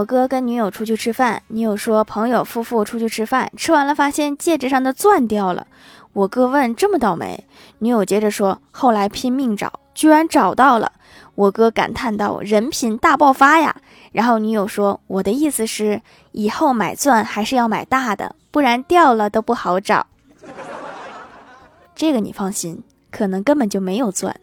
我哥跟女友出去吃饭女友说朋友夫妇出去吃饭吃完了发现戒指上的钻掉了我哥问这么倒霉女友接着说后来拼命找居然找到了我哥感叹道人品大爆发呀然后女友说我的意思是以后买钻还是要买大的不然掉了都不好找。这个你放心可能根本就没有钻。